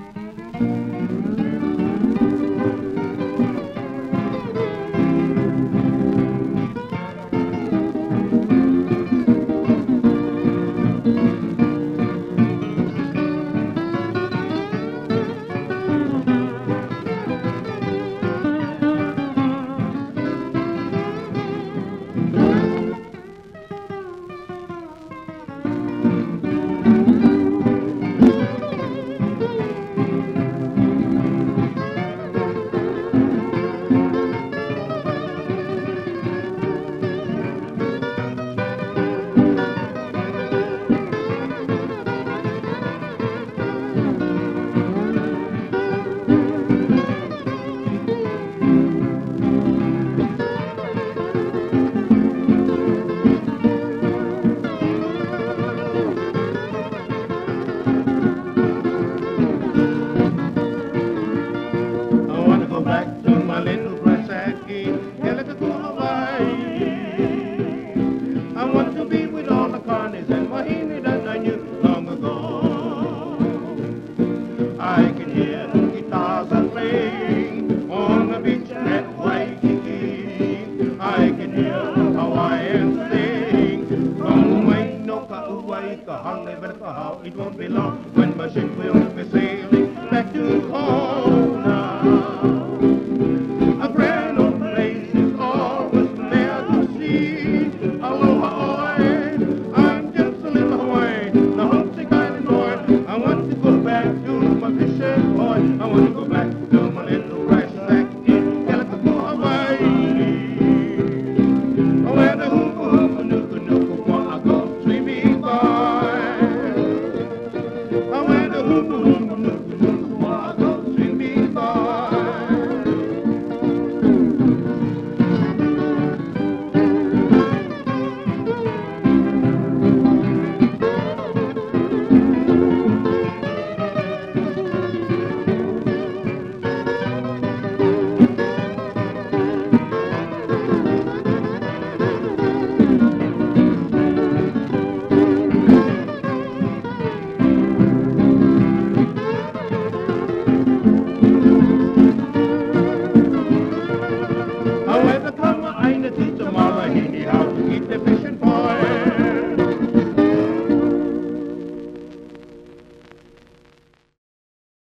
Música now. It won't be long when my ship will be sailing back to home now. Hmm, hmm, hmm.